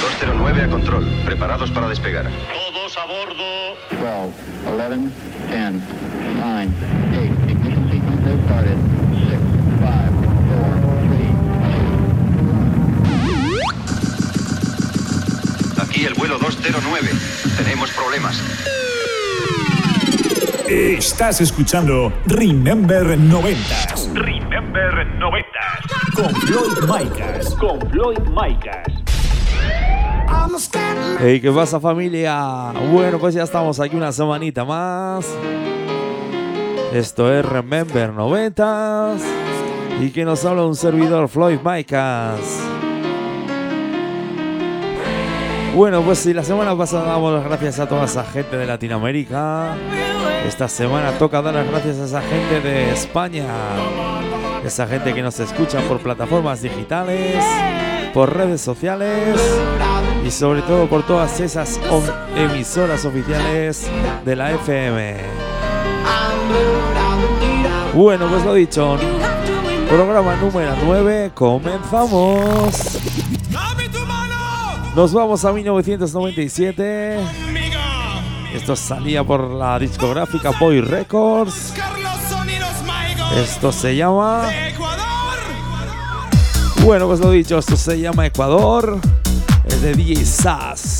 209 a control. Preparados para despegar. Todos a bordo. 12, 11, 10, 9, 8, ignition sequence has started. 6, 5, 4, 3, Aquí el vuelo 209. Tenemos problemas. Estás escuchando Remember 90 Remember 90. Con Floyd Micas. Con Floyd Micas. Hey, ¿qué pasa familia? Bueno, pues ya estamos aquí una semanita más. Esto es Remember 90 y que nos habla un servidor Floyd Micas. Bueno, pues si la semana pasada damos las gracias a toda esa gente de Latinoamérica, esta semana toca dar las gracias a esa gente de España, esa gente que nos escucha por plataformas digitales, por redes sociales y sobre todo por todas esas emisoras oficiales de la FM. Bueno, pues lo dicho, programa número 9, comenzamos. Nos vamos a 1997. Esto salía por la discográfica Boy Records. Esto se llama. Bueno, pues lo dicho, esto se llama Ecuador. Es de DJ Sass.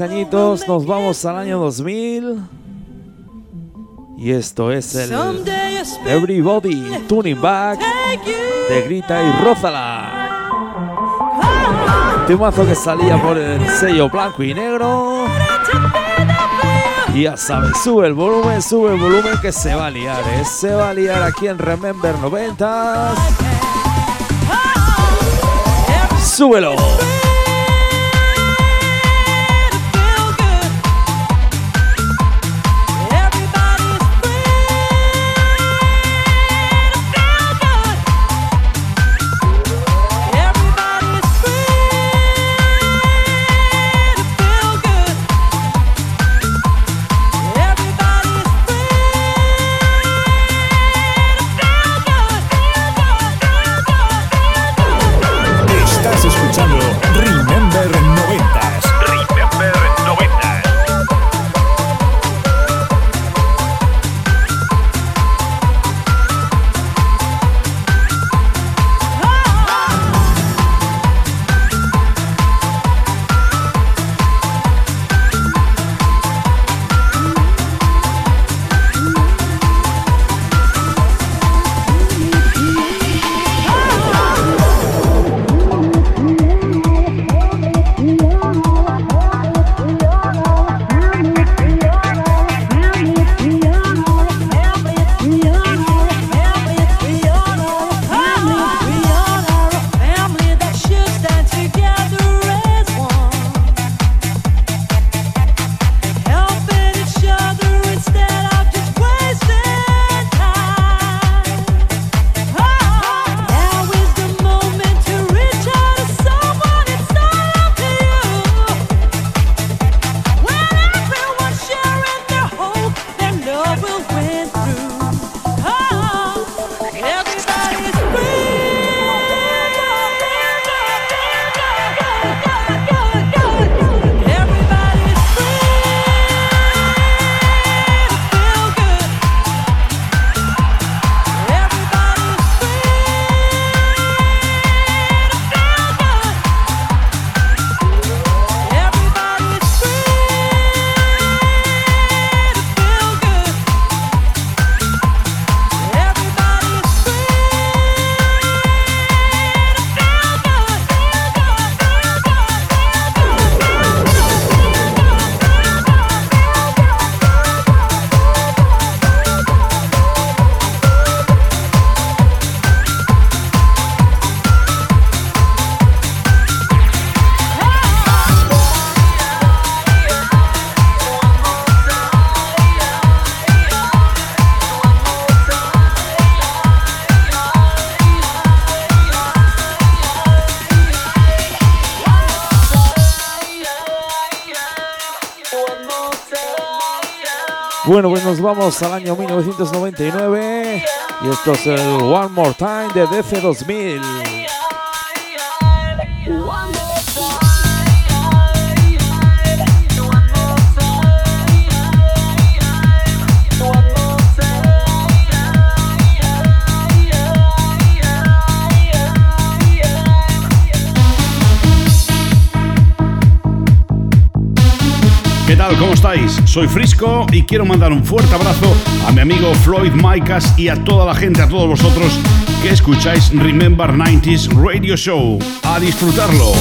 Añitos, nos vamos al año 2000. Y esto es el Everybody Tuning Back de Grita y Rózala. Temazo que salía por el sello blanco y negro. Ya sabes, sube el volumen, sube el volumen que se va a liar, ¿eh? Se va a liar aquí en Remember 90. Súbelo. Al año 1999 y esto es el One More Time de DC 2000. ¿Cómo estáis? Soy Frisco y quiero mandar un fuerte abrazo a mi amigo Floyd Micas y a toda la gente, a todos vosotros que escucháis Remember 90s Radio Show. A disfrutarlo.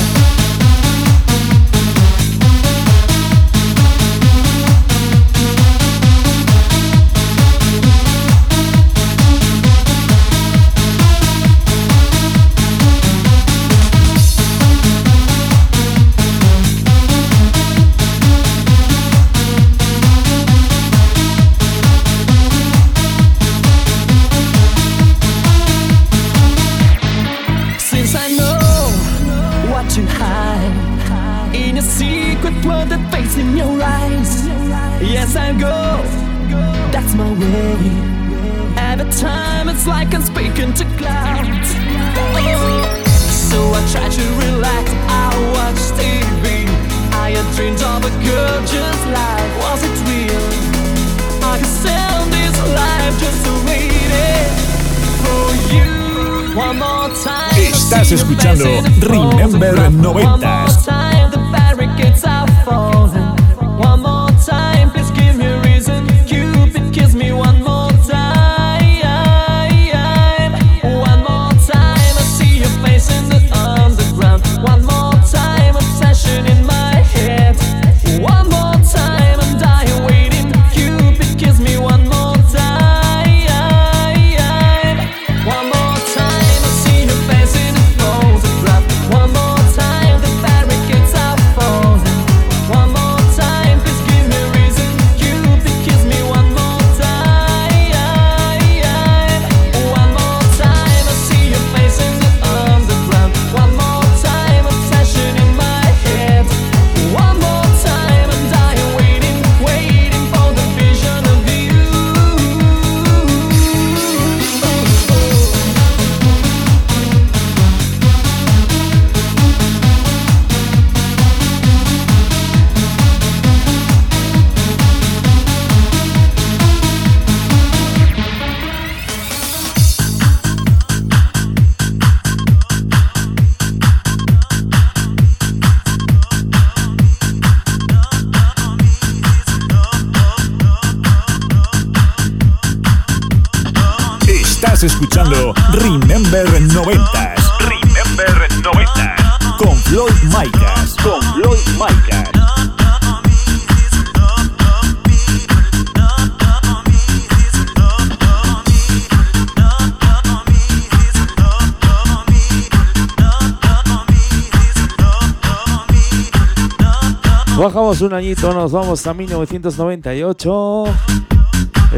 bajamos un añito, nos vamos a 1998.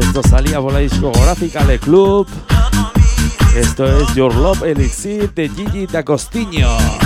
Esto salía por la discográfica Le Club. Esto es Your Love Elixir de Gigi D'Agostinho.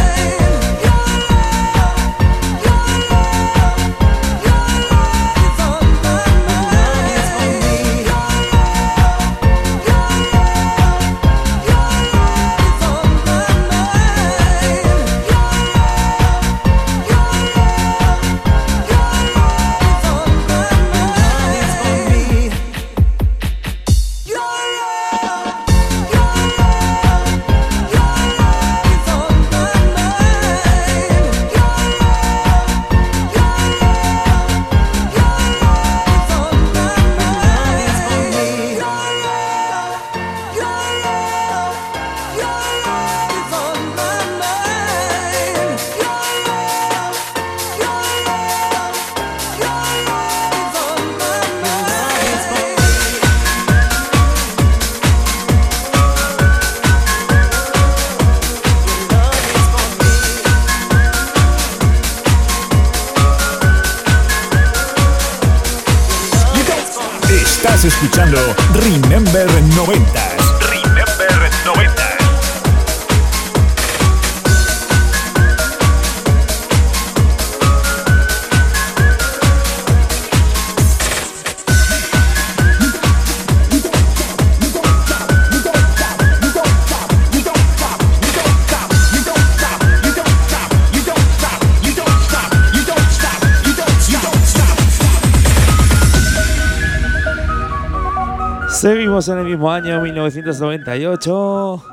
mismo año, 1998.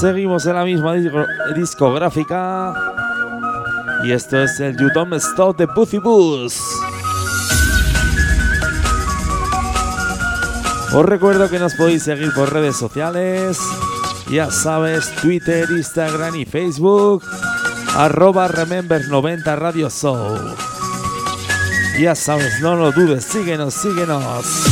Seguimos en la misma discográfica. Y esto es el You Don't Stop de Pussy Bus. Os recuerdo que nos podéis seguir por redes sociales. Ya sabes, Twitter, Instagram y Facebook. Arroba Remember90 Radio Show. Ya sabes, no lo dudes, síguenos, síguenos.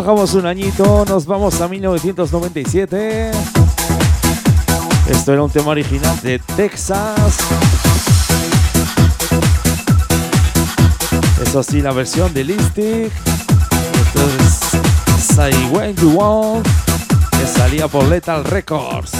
bajamos un añito, nos vamos a 1997. Esto era un tema original de Texas. Eso sí, la versión de Listic. Esto es Say When You Want, que salía por Lethal Records.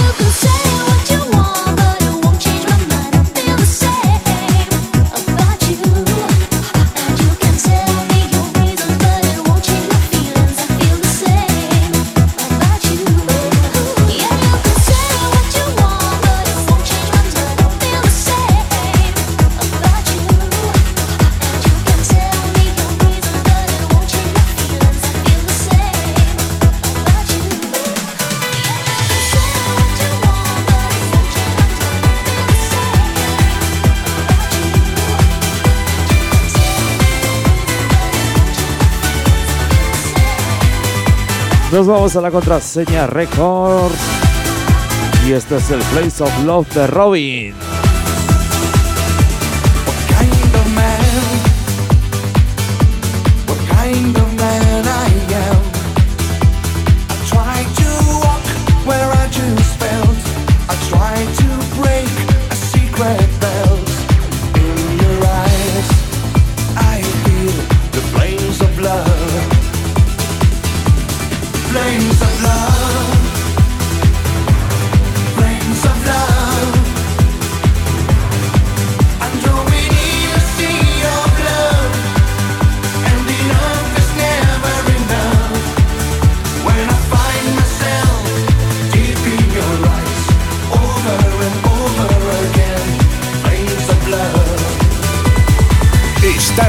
Nos vamos a la contraseña Records. Y este es el Place of Love de Robin.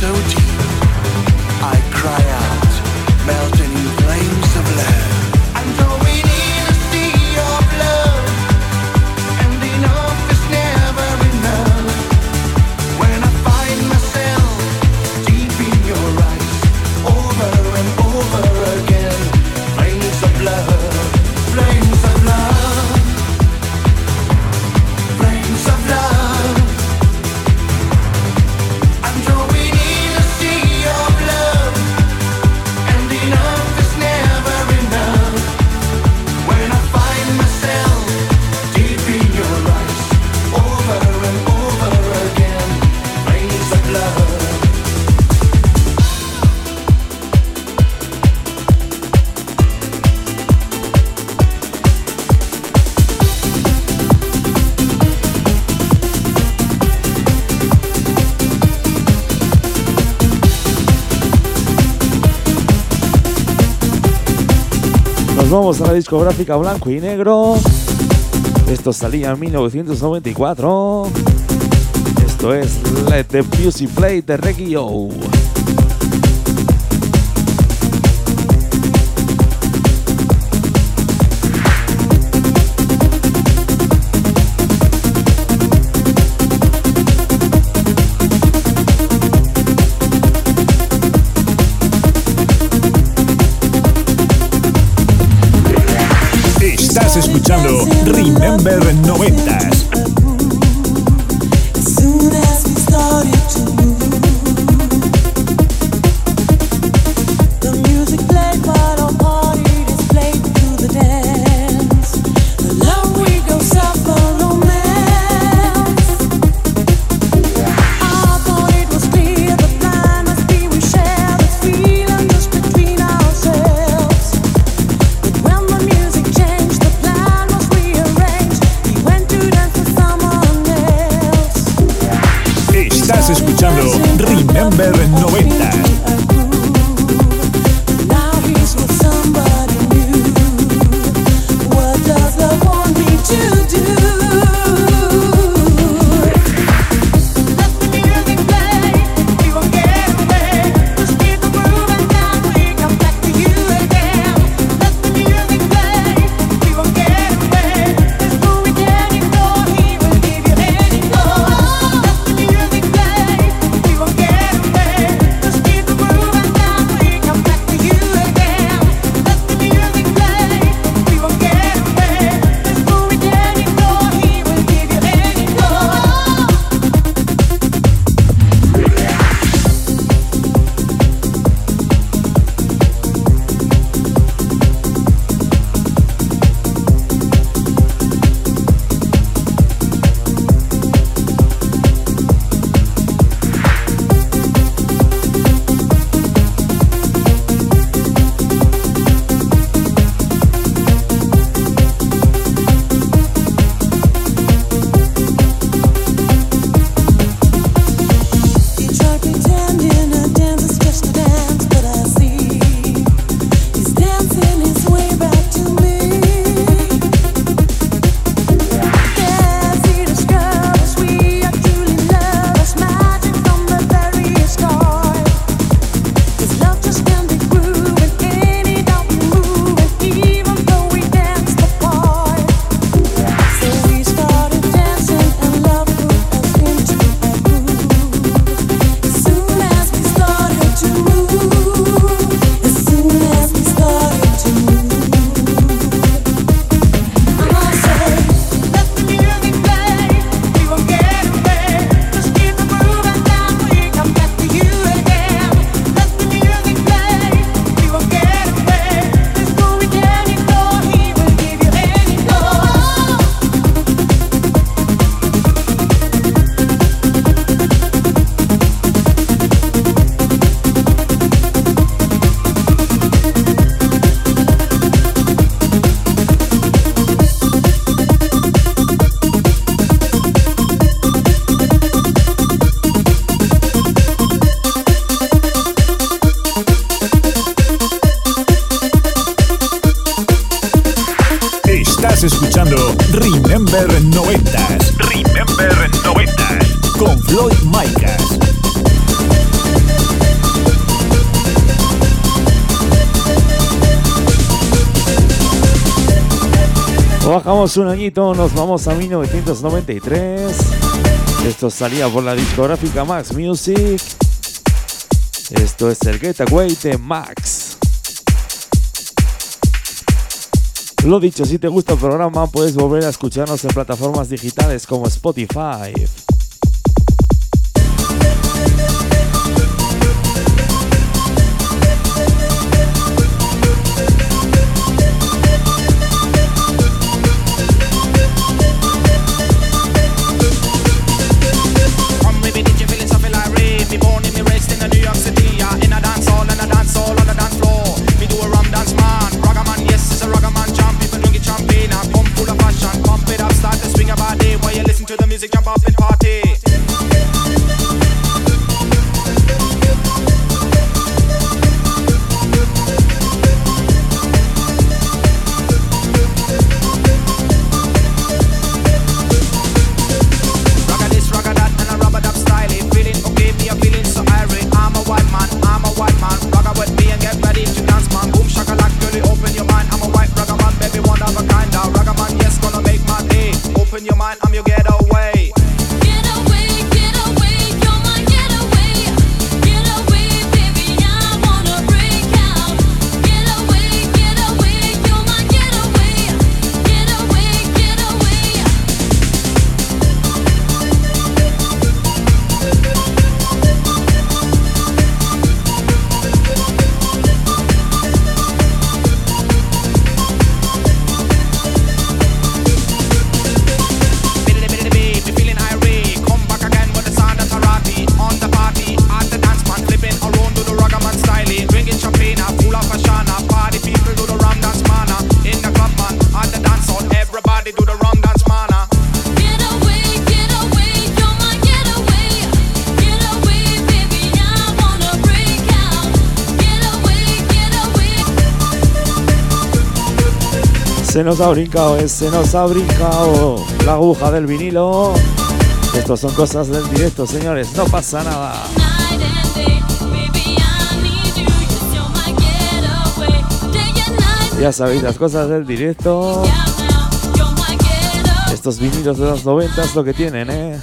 so deep. vamos a la discográfica Blanco y Negro. Esto salía en 1994. Esto es Let the Music Play de Regio. Remember 90. Vamos un añito, nos vamos a 1993. Esto salía por la discográfica Max Music. Esto es el Getaway de Max. Lo dicho, si te gusta el programa, puedes volver a escucharnos en plataformas digitales como Spotify, nos ha brincado, ese nos ha brincado la aguja del vinilo. Estos son cosas del directo, señores, no pasa nada. Ya sabéis, las cosas del directo. Estos vinilos de los 90 es lo que tienen, ¿eh?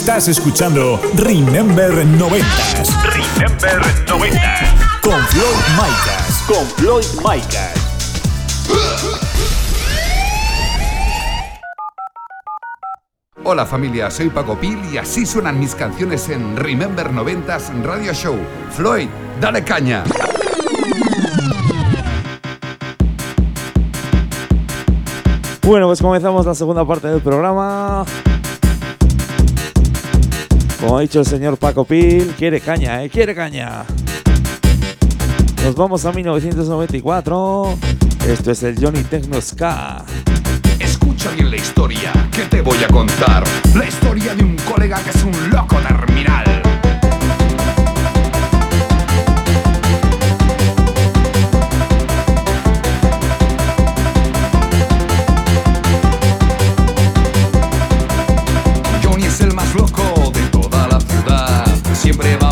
Estás escuchando Remember 90 Remember 90 Con Floyd Micas. Con Floyd Micas. Hola familia, soy Paco Pil y así suenan mis canciones en Remember 90s Radio Show. Floyd, dale caña. Bueno, pues comenzamos la segunda parte del programa. Como ha dicho el señor Paco Pil, quiere caña, eh, quiere caña. Nos vamos a 1994. Esto es el Johnny Techno Ska. Escucha bien la historia que te voy a contar. La historia de un colega que es un loco de siempre va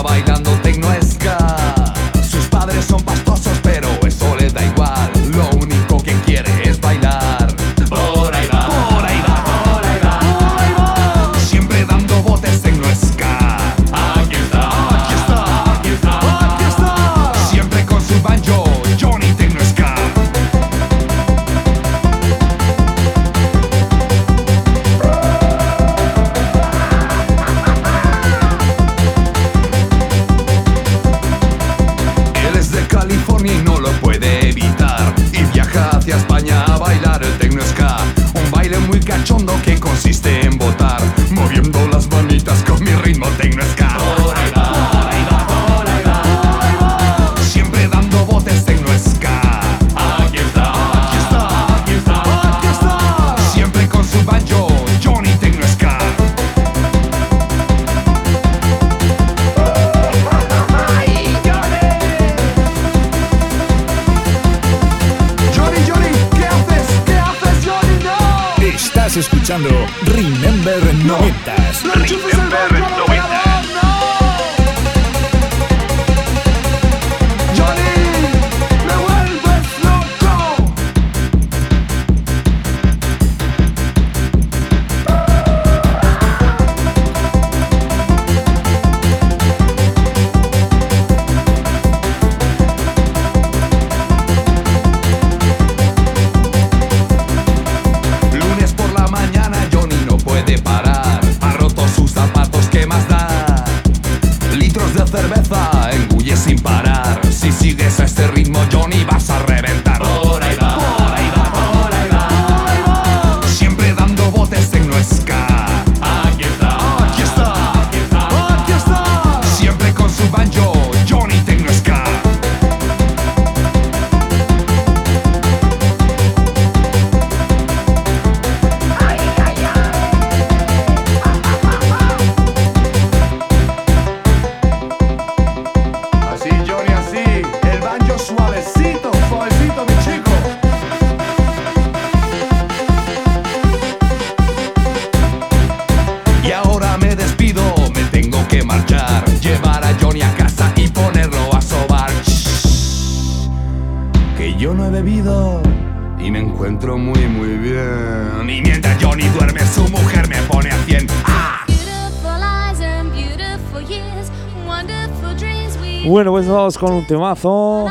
Besos con un temazo.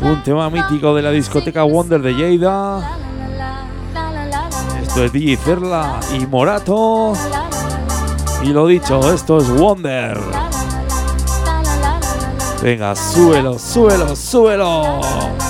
Un tema mítico de la discoteca Wonder de Lleida. Esto es DJ Ferla y Morato. Y lo dicho, esto es Wonder. Venga, súbelo, súbelo, súbelo.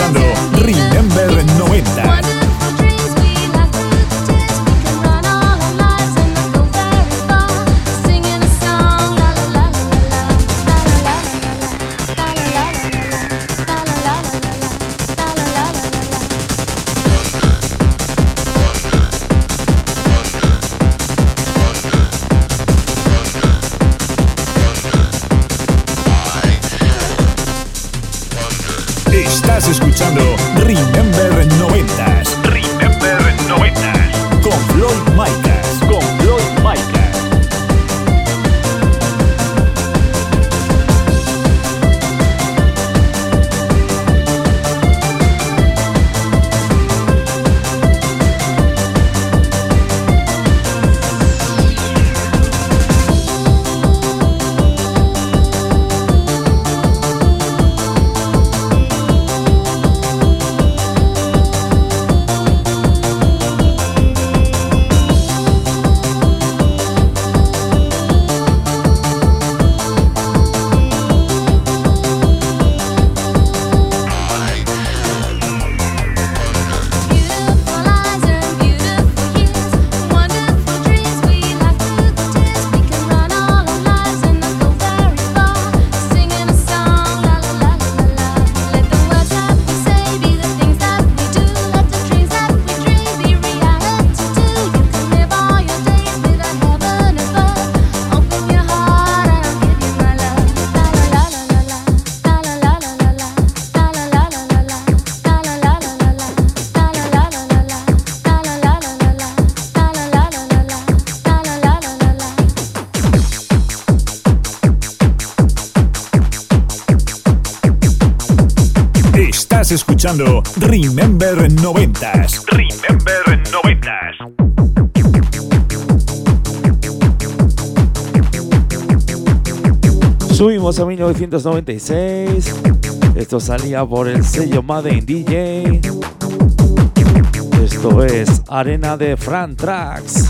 escuchando escuchando Remember 90s. Remember 90s. Subimos a 1996. Esto salía por el sello Made in DJ. Esto es Arena de Fran Tracks.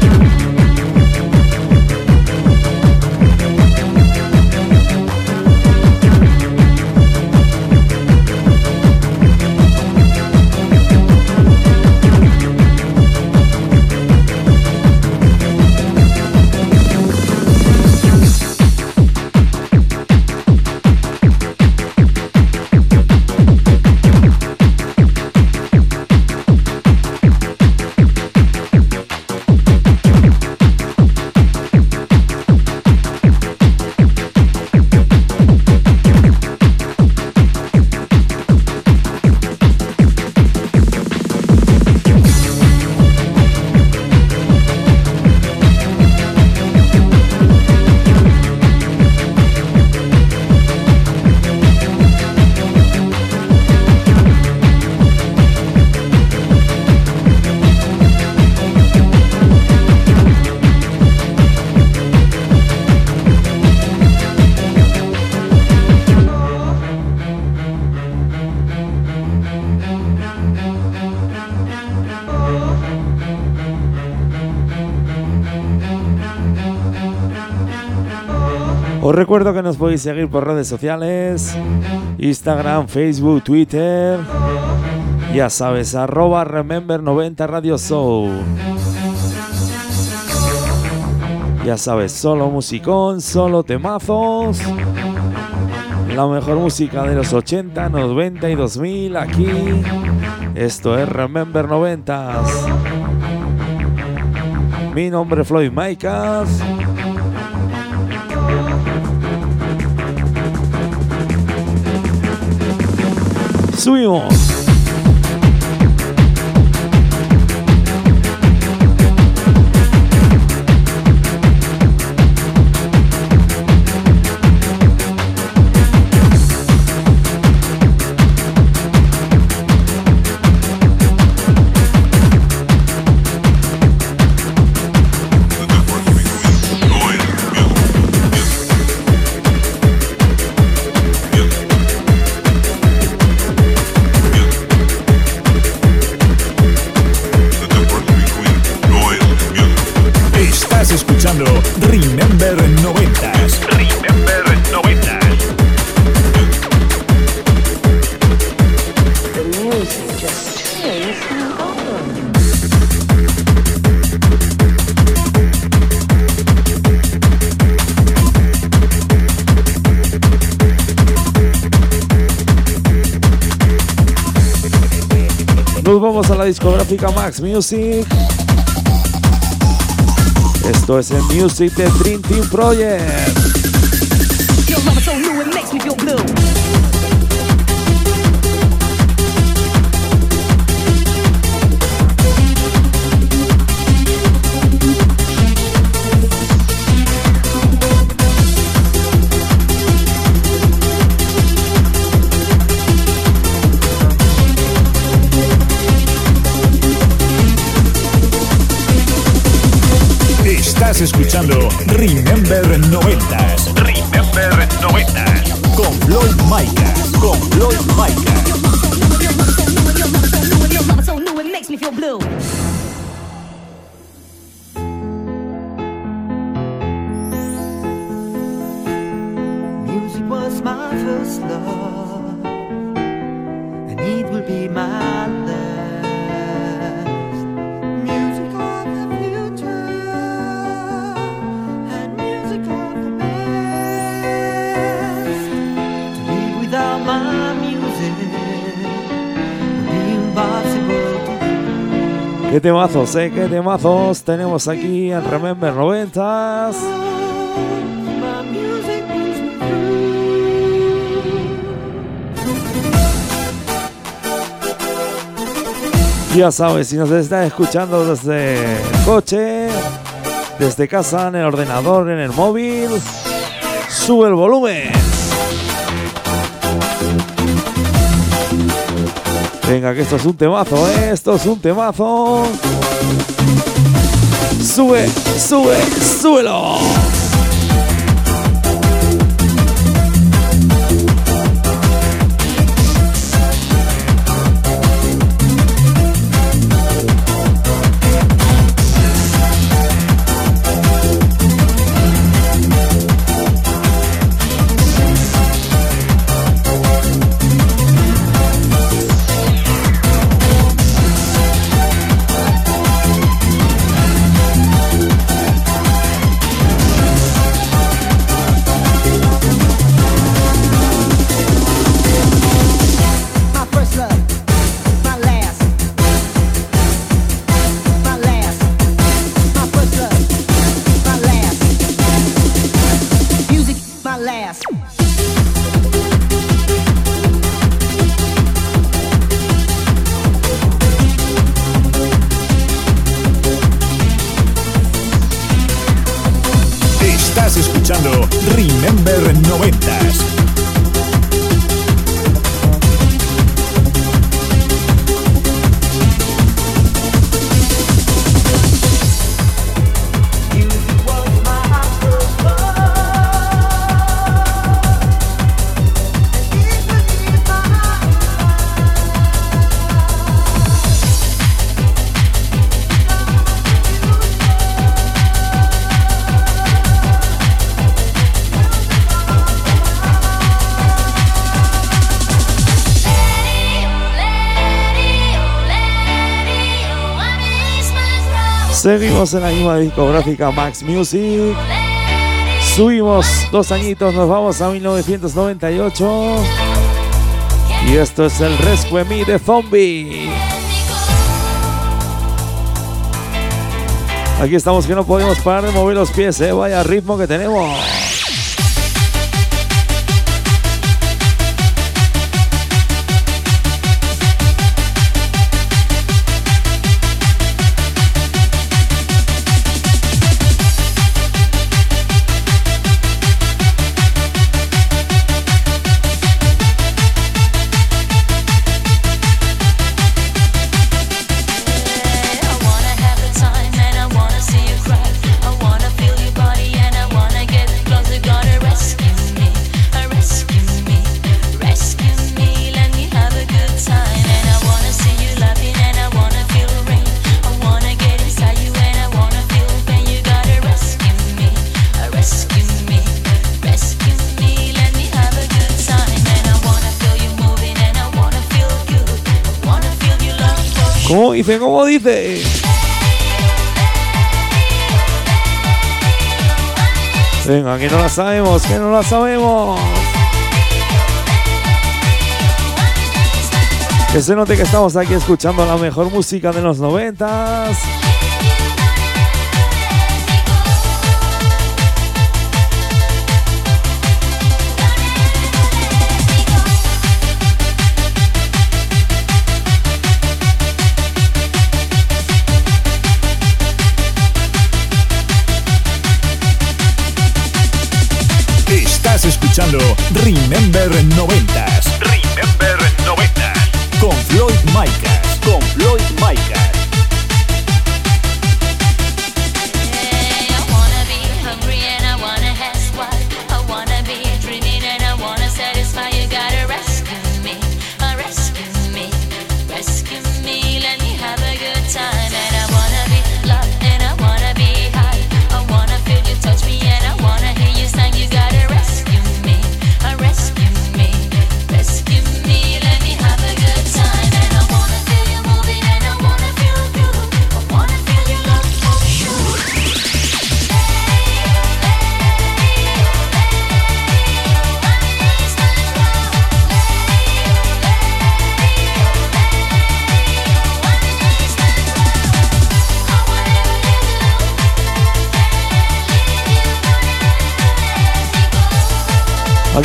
Recuerdo que nos podéis seguir por redes sociales, Instagram, Facebook, Twitter. Ya sabes, arroba Remember90 Radio Show. Ya sabes, solo musicón, solo temazos. La mejor música de los 80, 90 y 2000 aquí. Esto es Remember 90s. Mi nombre es Floyd Micas. Subimos. Max Music. Esto es el Music de Dream Team Project. Escuchando Remember 90s. Remember 90s. Con Floyd Micas. Con Floyd Micas. Qué temazos, eh, qué temazos tenemos aquí en Remember 90s. My music brings me Ya sabes, si nos estás escuchando desde el coche, desde casa, en el ordenador, en el móvil, sube el volumen. Venga, que esto es un temazo, ¿eh? Esto es un temazo. Sube, sube, súbelo. Seguimos en la misma discográfica Max Music. Subimos dos añitos, nos vamos a 1998. Y esto es el Rescue Me de Zombie. Aquí estamos que no podemos parar de mover los pies, ¿eh? vaya ritmo que tenemos. Dice? Venga, que no la sabemos, que no la sabemos. Que se note que estamos aquí escuchando la mejor música de los noventas. Remember 90s.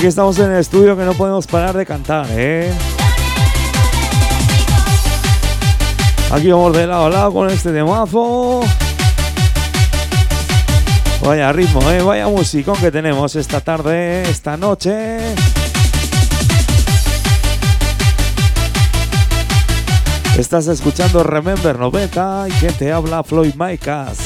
Aquí estamos en el estudio que no podemos parar de cantar, ¿eh? Aquí vamos de lado a lado con este temazo. Vaya ritmo, ¿eh? Vaya musicón que tenemos esta tarde, esta noche. Estás escuchando Remember 90 y que te habla Floyd Micas.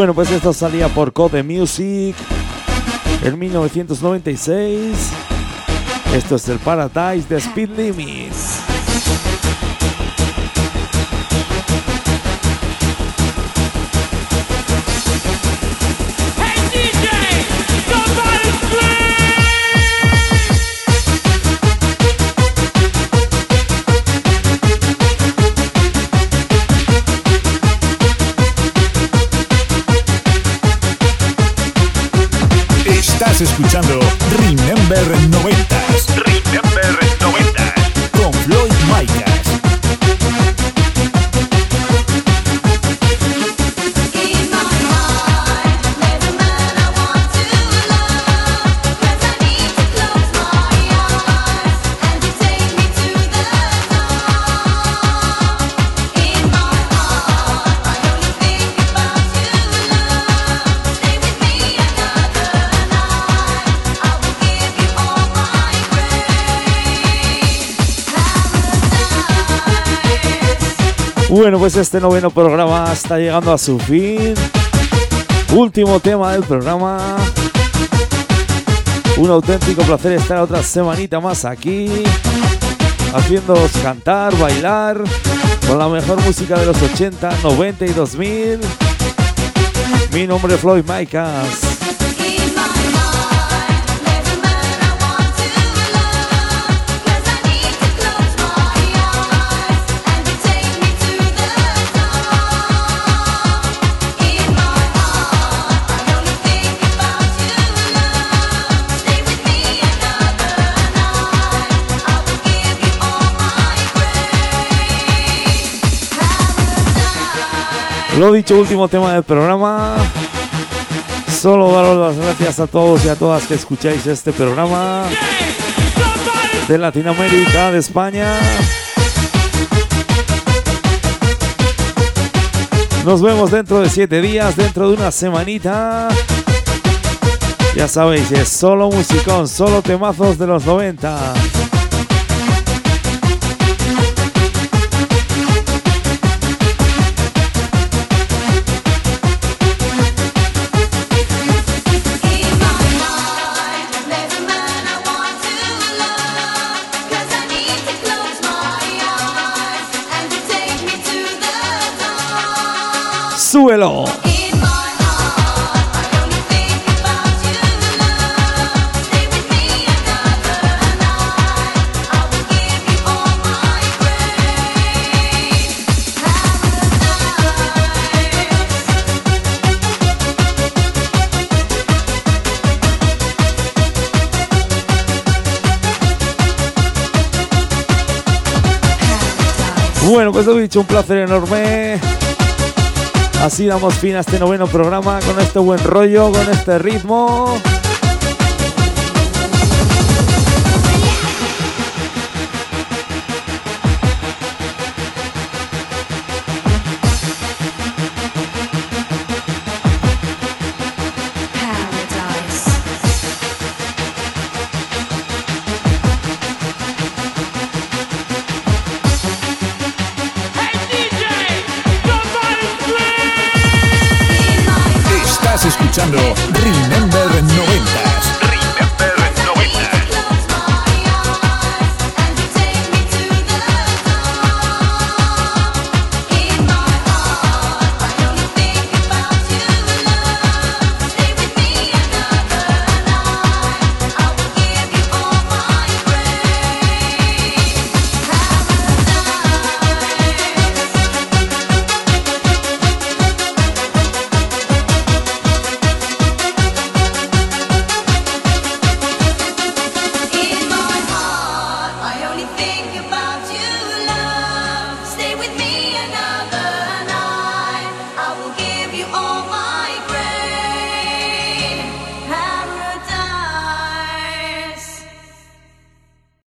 Bueno, pues esto salía por Code Music en 1996. Esto es el Paradise de Speed Limits. Escuchando Bueno, pues este noveno programa está llegando a su fin. Último tema del programa. Un auténtico placer estar otra semanita más aquí, haciéndoos cantar, bailar, con la mejor música de los 80, 90 y 2000. Mi nombre es Floyd Micas. Lo dicho, último tema del programa. Solo daros las gracias a todos y a todas que escucháis este programa de Latinoamérica, de España. Nos vemos dentro de siete días, dentro de una semanita. Ya sabéis, es solo musicón, solo temazos de los 90. Súbelo. Bueno, pues lo dicho, un placer enorme. Así damos fin a este noveno programa con este buen rollo, con este ritmo. Escuchando Remember